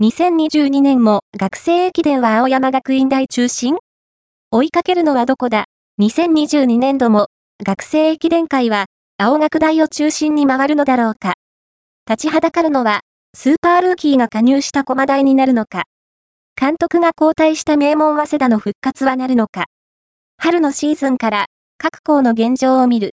2022年も学生駅伝は青山学院大中心？追いかけるのはどこだ ?2022 年度も学生駅伝会は青学大を中心に回るのだろうか？立ちはだかるのはスーパールーキーが加入した駒大になるのか？監督が交代した名門早稲田の復活はなるのか？春のシーズンから各校の現状を見る。